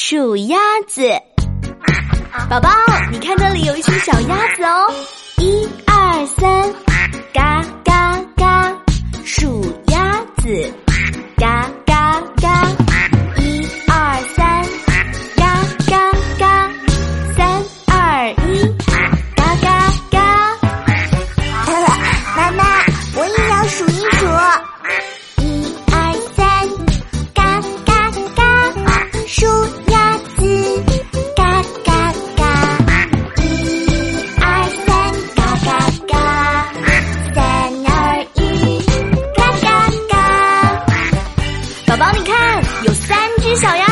数鸭子。宝宝，你看这里有一群小鸭子哦，一二三，嘎嘎嘎，数鸭子。宝宝你看有三只小鸭